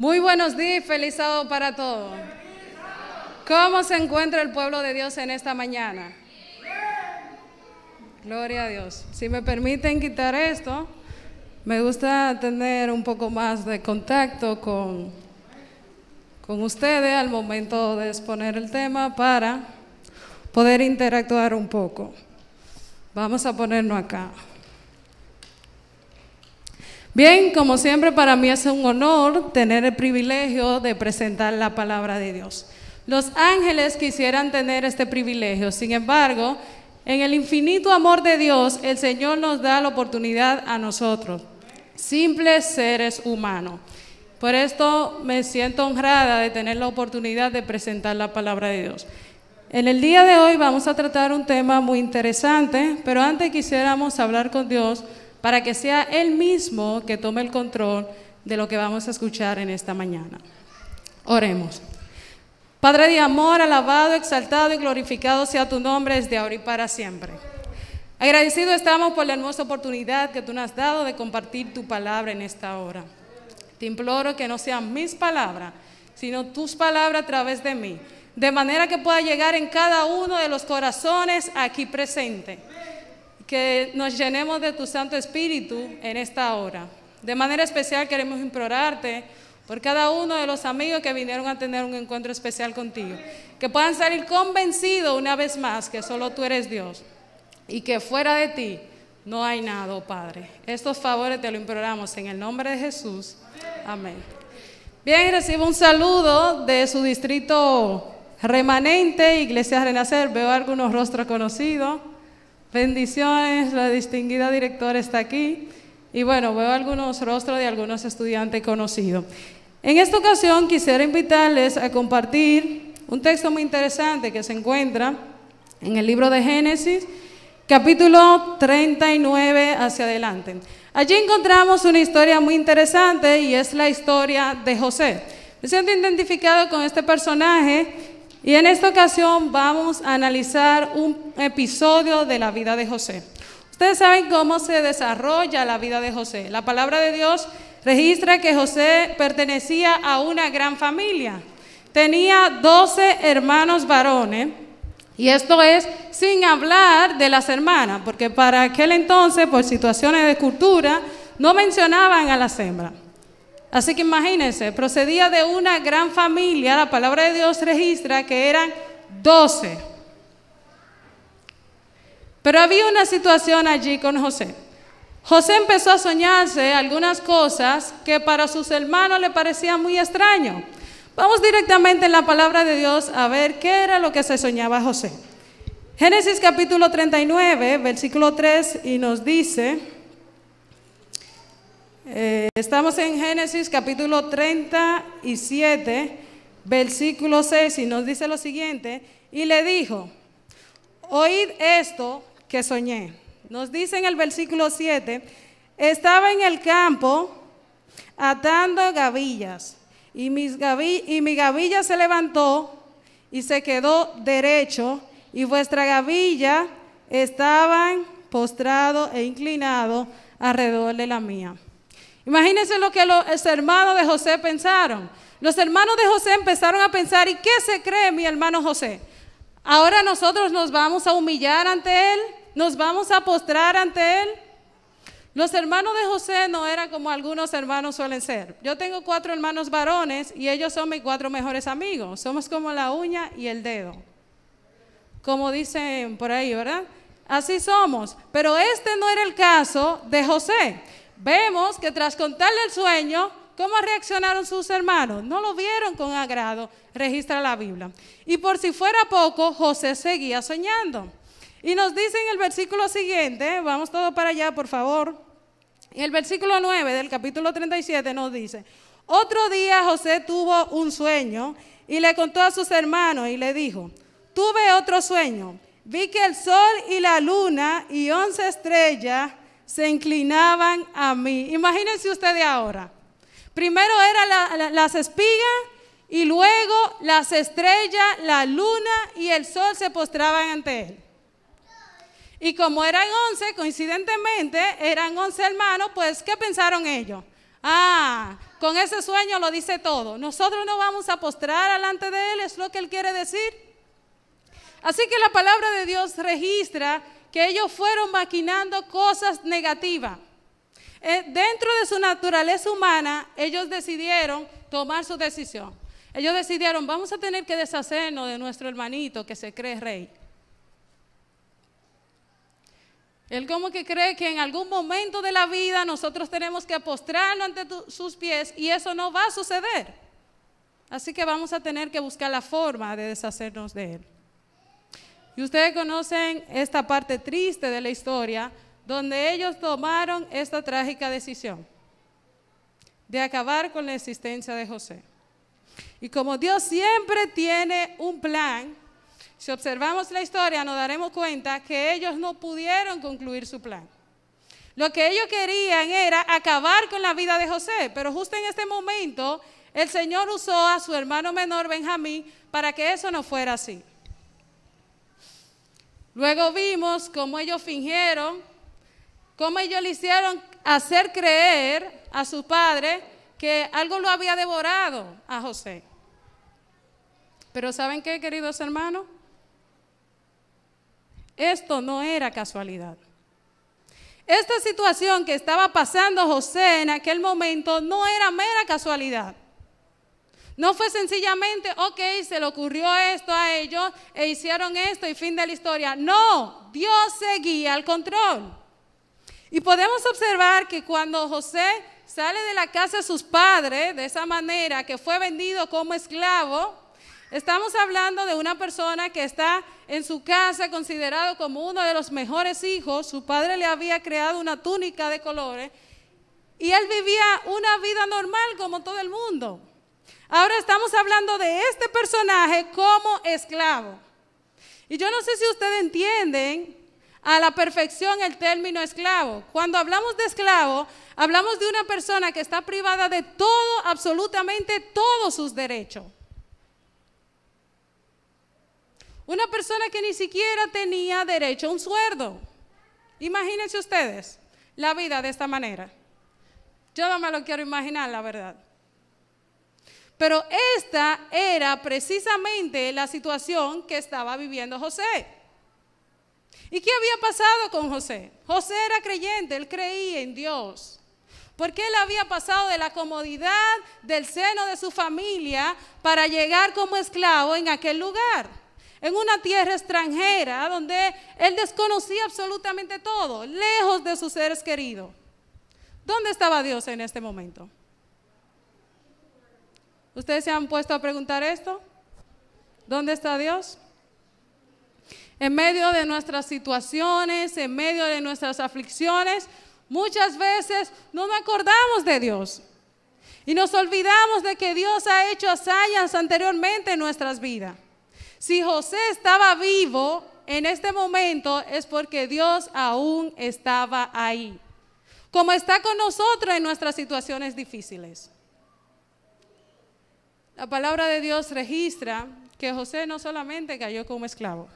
Muy buenos días, feliz sábado para todos. ¿Cómo se encuentra el pueblo de Dios en esta mañana? Gloria a Dios. Si me permiten quitar esto, me gusta tener un poco más de contacto con, con ustedes al momento de exponer el tema para poder interactuar un poco. Vamos a ponernos acá. Bien, como siempre para mí es un honor tener el privilegio de presentar la palabra de Dios. Los ángeles quisieran tener este privilegio, sin embargo, en el infinito amor de Dios, el Señor nos da la oportunidad a nosotros, simples seres humanos. Por esto me siento honrada de tener la oportunidad de presentar la palabra de Dios. En el día de hoy vamos a tratar un tema muy interesante, pero antes quisiéramos hablar con Dios para que sea Él mismo que tome el control de lo que vamos a escuchar en esta mañana. Oremos. Padre de amor, alabado, exaltado y glorificado sea tu nombre desde ahora y para siempre. Agradecido estamos por la hermosa oportunidad que tú nos has dado de compartir tu palabra en esta hora. Te imploro que no sean mis palabras, sino tus palabras a través de mí, de manera que pueda llegar en cada uno de los corazones aquí presentes que nos llenemos de tu Santo Espíritu en esta hora. De manera especial queremos implorarte por cada uno de los amigos que vinieron a tener un encuentro especial contigo, que puedan salir convencidos una vez más que solo tú eres Dios y que fuera de ti no hay nada, oh Padre. Estos favores te lo imploramos en el nombre de Jesús. Amén. Bien, recibo un saludo de su distrito remanente, Iglesia Renacer. Veo algunos rostros conocidos. Bendiciones, la distinguida directora está aquí. Y bueno, veo algunos rostros de algunos estudiantes conocidos. En esta ocasión quisiera invitarles a compartir un texto muy interesante que se encuentra en el libro de Génesis, capítulo 39 hacia adelante. Allí encontramos una historia muy interesante y es la historia de José. Me siento identificado con este personaje y en esta ocasión vamos a analizar un episodio de la vida de José. Ustedes saben cómo se desarrolla la vida de José. La palabra de Dios registra que José pertenecía a una gran familia. Tenía 12 hermanos varones. Y esto es sin hablar de las hermanas, porque para aquel entonces, por situaciones de cultura, no mencionaban a las hembras. Así que imagínense, procedía de una gran familia, la palabra de Dios registra que eran doce. Pero había una situación allí con José. José empezó a soñarse algunas cosas que para sus hermanos le parecían muy extraño. Vamos directamente en la palabra de Dios a ver qué era lo que se soñaba José. Génesis capítulo 39, versículo 3, y nos dice, eh, estamos en Génesis capítulo 37, versículo 6, y nos dice lo siguiente, y le dijo, oíd esto que soñé. Nos dice en el versículo 7, estaba en el campo atando gavillas, y, mis y mi gavilla se levantó y se quedó derecho, y vuestra gavilla estaban postrado e inclinado alrededor de la mía. Imagínense lo que los hermanos de José pensaron. Los hermanos de José empezaron a pensar, ¿y qué se cree mi hermano José? Ahora nosotros nos vamos a humillar ante él, nos vamos a postrar ante él. Los hermanos de José no eran como algunos hermanos suelen ser. Yo tengo cuatro hermanos varones y ellos son mis cuatro mejores amigos. Somos como la uña y el dedo. Como dicen por ahí, ¿verdad? Así somos. Pero este no era el caso de José. Vemos que tras contarle el sueño, ¿cómo reaccionaron sus hermanos? No lo vieron con agrado, registra la Biblia. Y por si fuera poco, José seguía soñando. Y nos dice en el versículo siguiente, vamos todos para allá, por favor. En el versículo 9 del capítulo 37 nos dice, otro día José tuvo un sueño y le contó a sus hermanos y le dijo, tuve otro sueño, vi que el sol y la luna y once estrellas se inclinaban a mí. Imagínense ustedes ahora. Primero eran las espigas y luego las estrellas, la luna y el sol se postraban ante él. Y como eran once, coincidentemente, eran once hermanos, pues ¿qué pensaron ellos? Ah, con ese sueño lo dice todo. Nosotros no vamos a postrar delante de Él, es lo que Él quiere decir. Así que la palabra de Dios registra que ellos fueron maquinando cosas negativas. Eh, dentro de su naturaleza humana, ellos decidieron tomar su decisión. Ellos decidieron, vamos a tener que deshacernos de nuestro hermanito que se cree rey. Él como que cree que en algún momento de la vida nosotros tenemos que postrarnos ante sus pies y eso no va a suceder. Así que vamos a tener que buscar la forma de deshacernos de él. Y ustedes conocen esta parte triste de la historia donde ellos tomaron esta trágica decisión de acabar con la existencia de José. Y como Dios siempre tiene un plan, si observamos la historia nos daremos cuenta que ellos no pudieron concluir su plan. Lo que ellos querían era acabar con la vida de José, pero justo en este momento el Señor usó a su hermano menor Benjamín para que eso no fuera así. Luego vimos cómo ellos fingieron, cómo ellos le hicieron hacer creer a su padre que algo lo había devorado a José. Pero ¿saben qué, queridos hermanos? Esto no era casualidad. Esta situación que estaba pasando José en aquel momento no era mera casualidad. No fue sencillamente, ok, se le ocurrió esto a ellos e hicieron esto y fin de la historia. No, Dios seguía al control. Y podemos observar que cuando José sale de la casa de sus padres, de esa manera que fue vendido como esclavo, estamos hablando de una persona que está en su casa considerado como uno de los mejores hijos. Su padre le había creado una túnica de colores y él vivía una vida normal como todo el mundo. Ahora estamos hablando de este personaje como esclavo. Y yo no sé si ustedes entienden a la perfección el término esclavo. Cuando hablamos de esclavo, hablamos de una persona que está privada de todo, absolutamente todos sus derechos. Una persona que ni siquiera tenía derecho a un sueldo. Imagínense ustedes la vida de esta manera. Yo no me lo quiero imaginar, la verdad. Pero esta era precisamente la situación que estaba viviendo José. ¿Y qué había pasado con José? José era creyente, él creía en Dios. Porque él había pasado de la comodidad del seno de su familia para llegar como esclavo en aquel lugar, en una tierra extranjera donde él desconocía absolutamente todo, lejos de sus seres queridos. ¿Dónde estaba Dios en este momento? ¿Ustedes se han puesto a preguntar esto? ¿Dónde está Dios? En medio de nuestras situaciones, en medio de nuestras aflicciones, muchas veces no nos acordamos de Dios. Y nos olvidamos de que Dios ha hecho hazañas anteriormente en nuestras vidas. Si José estaba vivo en este momento es porque Dios aún estaba ahí. Como está con nosotros en nuestras situaciones difíciles. La palabra de Dios registra que José no solamente cayó como esclavo,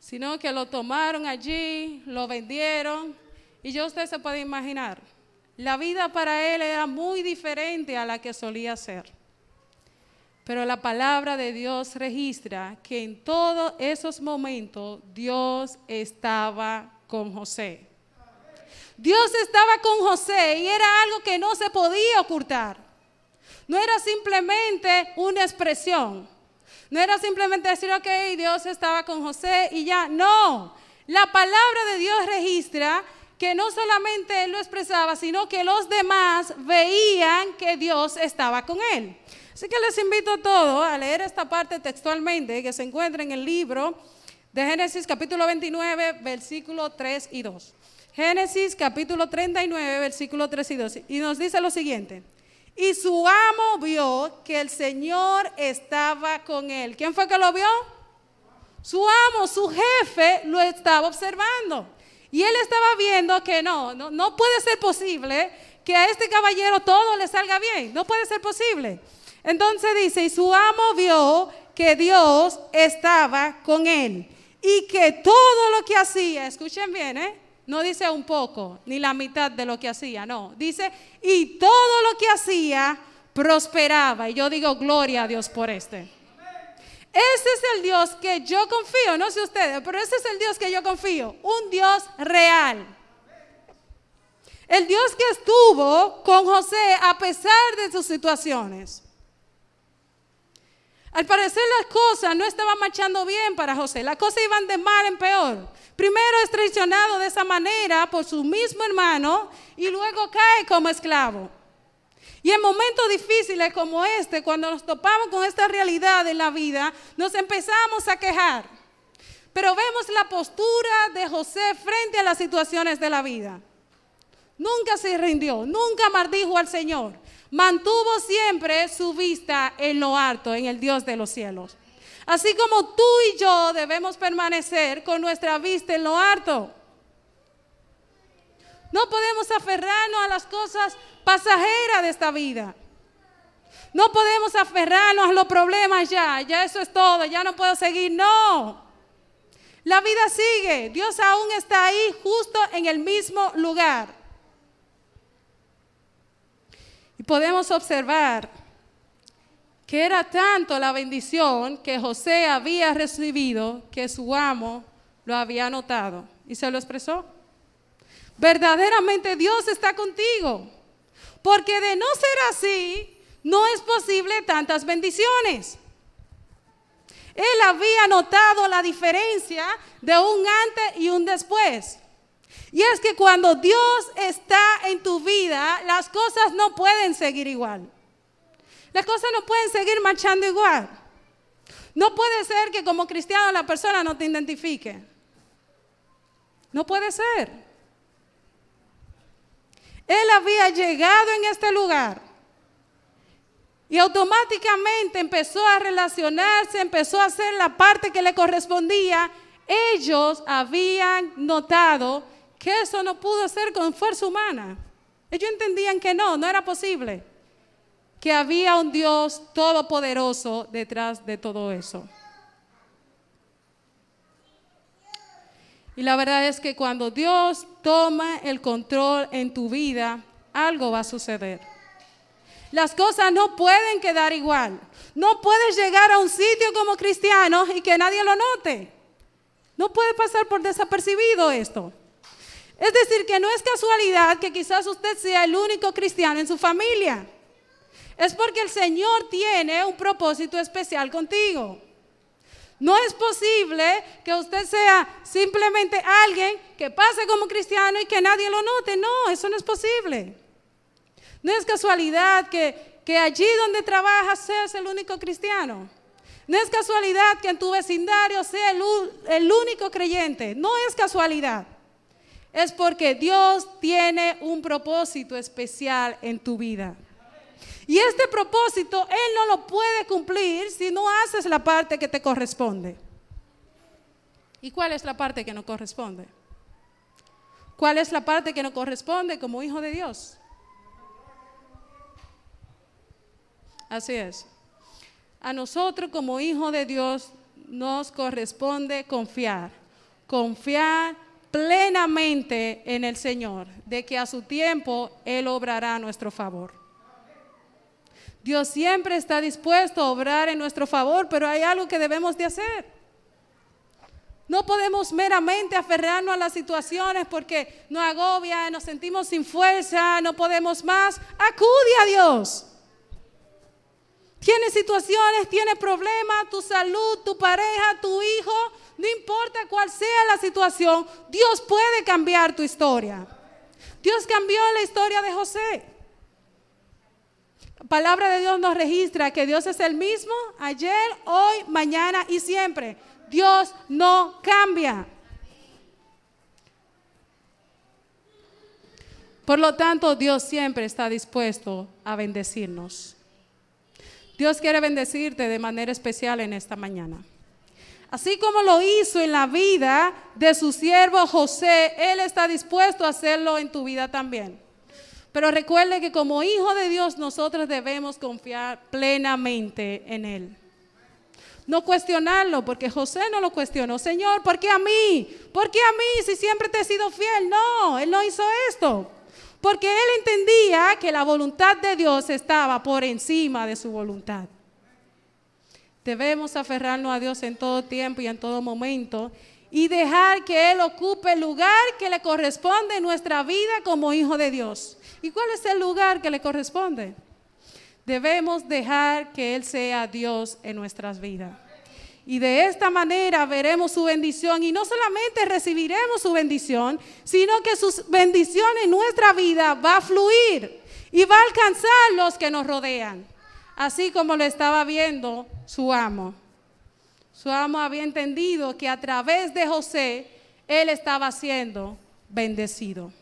sino que lo tomaron allí, lo vendieron, y yo usted se puede imaginar, la vida para él era muy diferente a la que solía ser. Pero la palabra de Dios registra que en todos esos momentos Dios estaba con José. Dios estaba con José y era algo que no se podía ocultar. No era simplemente una expresión. No era simplemente decir, ok, Dios estaba con José y ya. No, la palabra de Dios registra que no solamente él lo expresaba, sino que los demás veían que Dios estaba con él. Así que les invito a todos a leer esta parte textualmente que se encuentra en el libro de Génesis capítulo 29, versículo 3 y 2. Génesis capítulo 39, versículo 3 y 2. Y nos dice lo siguiente. Y su amo vio que el Señor estaba con él. ¿Quién fue que lo vio? Su amo, su jefe, lo estaba observando. Y él estaba viendo que no, no, no puede ser posible que a este caballero todo le salga bien. No puede ser posible. Entonces dice, y su amo vio que Dios estaba con él. Y que todo lo que hacía, escuchen bien, ¿eh? No dice un poco, ni la mitad de lo que hacía, no. Dice, y todo lo que hacía prosperaba. Y yo digo, gloria a Dios por este. Ese es el Dios que yo confío, no sé ustedes, pero ese es el Dios que yo confío, un Dios real. El Dios que estuvo con José a pesar de sus situaciones. Al parecer las cosas no estaban marchando bien para José, las cosas iban de mal en peor. Primero es traicionado de esa manera por su mismo hermano y luego cae como esclavo. Y en momentos difíciles como este, cuando nos topamos con esta realidad en la vida, nos empezamos a quejar. Pero vemos la postura de José frente a las situaciones de la vida. Nunca se rindió, nunca maldijo al Señor. Mantuvo siempre su vista en lo alto, en el Dios de los cielos. Así como tú y yo debemos permanecer con nuestra vista en lo alto. No podemos aferrarnos a las cosas pasajeras de esta vida. No podemos aferrarnos a los problemas ya, ya eso es todo, ya no puedo seguir. No. La vida sigue. Dios aún está ahí justo en el mismo lugar. Podemos observar que era tanto la bendición que José había recibido que su amo lo había notado y se lo expresó. Verdaderamente Dios está contigo, porque de no ser así, no es posible tantas bendiciones. Él había notado la diferencia de un antes y un después. Y es que cuando Dios está en tu vida, las cosas no pueden seguir igual. Las cosas no pueden seguir marchando igual. No puede ser que como cristiano la persona no te identifique. No puede ser. Él había llegado en este lugar y automáticamente empezó a relacionarse, empezó a hacer la parte que le correspondía. Ellos habían notado que eso no pudo ser con fuerza humana. Ellos entendían que no, no era posible que había un Dios todopoderoso detrás de todo eso. Y la verdad es que cuando Dios toma el control en tu vida, algo va a suceder. Las cosas no pueden quedar igual. No puedes llegar a un sitio como cristiano y que nadie lo note. No puede pasar por desapercibido esto. Es decir, que no es casualidad que quizás usted sea el único cristiano en su familia. Es porque el Señor tiene un propósito especial contigo. No es posible que usted sea simplemente alguien que pase como cristiano y que nadie lo note. No, eso no es posible. No es casualidad que, que allí donde trabajas seas el único cristiano. No es casualidad que en tu vecindario sea el, el único creyente. No es casualidad. Es porque Dios tiene un propósito especial en tu vida. Y este propósito Él no lo puede cumplir si no haces la parte que te corresponde. ¿Y cuál es la parte que no corresponde? ¿Cuál es la parte que no corresponde como hijo de Dios? Así es. A nosotros como hijo de Dios nos corresponde confiar. Confiar plenamente en el Señor, de que a su tiempo Él obrará a nuestro favor. Dios siempre está dispuesto a obrar en nuestro favor, pero hay algo que debemos de hacer. No podemos meramente aferrarnos a las situaciones porque nos agobia, nos sentimos sin fuerza, no podemos más. Acude a Dios. Tiene situaciones, tiene problemas, tu salud, tu pareja, tu hijo, no importa cuál sea la situación, Dios puede cambiar tu historia. Dios cambió la historia de José palabra de Dios nos registra que Dios es el mismo ayer, hoy, mañana y siempre. Dios no cambia. Por lo tanto, Dios siempre está dispuesto a bendecirnos. Dios quiere bendecirte de manera especial en esta mañana. Así como lo hizo en la vida de su siervo José, Él está dispuesto a hacerlo en tu vida también. Pero recuerde que como hijo de Dios nosotros debemos confiar plenamente en Él. no cuestionarlo, porque José no lo cuestionó. Señor, ¿por qué a mí? ¿Por qué a mí si siempre te he sido fiel? No, él no hizo esto. Porque él entendía que la voluntad de Dios estaba por encima de su voluntad. Debemos aferrarnos a Dios en todo tiempo y en todo momento y dejar que Él ocupe el lugar que le corresponde en nuestra vida como hijo de Dios. ¿Y cuál es el lugar que le corresponde? Debemos dejar que Él sea Dios en nuestras vidas. Y de esta manera veremos su bendición y no solamente recibiremos su bendición, sino que su bendición en nuestra vida va a fluir y va a alcanzar los que nos rodean, así como lo estaba viendo su amo. Su amo había entendido que a través de José él estaba siendo bendecido.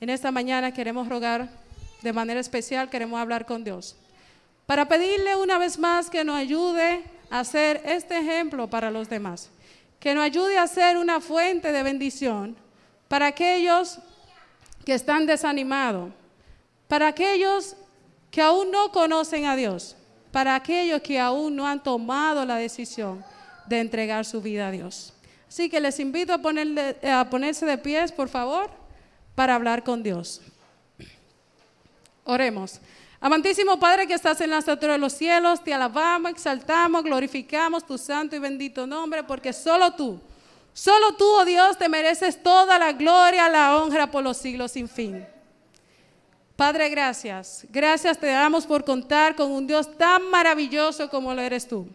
En esta mañana queremos rogar de manera especial, queremos hablar con Dios. Para pedirle una vez más que nos ayude a ser este ejemplo para los demás. Que nos ayude a ser una fuente de bendición para aquellos que están desanimados, para aquellos que aún no conocen a Dios para aquellos que aún no han tomado la decisión de entregar su vida a Dios. Así que les invito a, a ponerse de pies, por favor, para hablar con Dios. Oremos. Amantísimo Padre que estás en la estatura de los cielos, te alabamos, exaltamos, glorificamos tu santo y bendito nombre, porque solo tú, solo tú, oh Dios, te mereces toda la gloria, la honra por los siglos sin fin. Padre, gracias. Gracias te damos por contar con un Dios tan maravilloso como lo eres tú.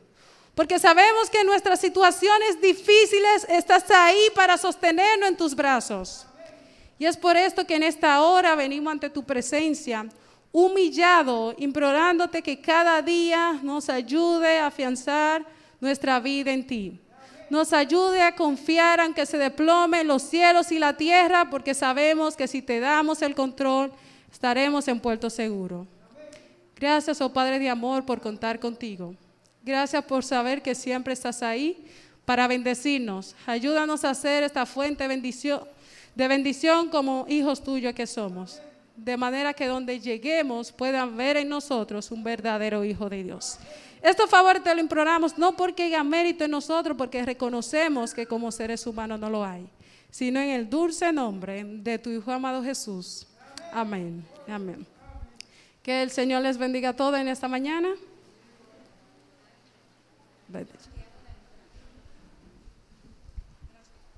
Porque sabemos que en nuestras situaciones difíciles estás ahí para sostenernos en tus brazos. Y es por esto que en esta hora venimos ante tu presencia, humillado, implorándote que cada día nos ayude a afianzar nuestra vida en ti. Nos ayude a confiar aunque se deplomen los cielos y la tierra, porque sabemos que si te damos el control, estaremos en puerto seguro. Gracias, oh Padre de amor, por contar contigo. Gracias por saber que siempre estás ahí para bendecirnos. Ayúdanos a ser esta fuente bendición, de bendición como hijos tuyos que somos. De manera que donde lleguemos puedan ver en nosotros un verdadero hijo de Dios. Esto favor te lo imploramos no porque haya mérito en nosotros, porque reconocemos que como seres humanos no lo hay, sino en el dulce nombre de tu Hijo amado Jesús. Amén. Amén. Que el Señor les bendiga a todos en esta mañana.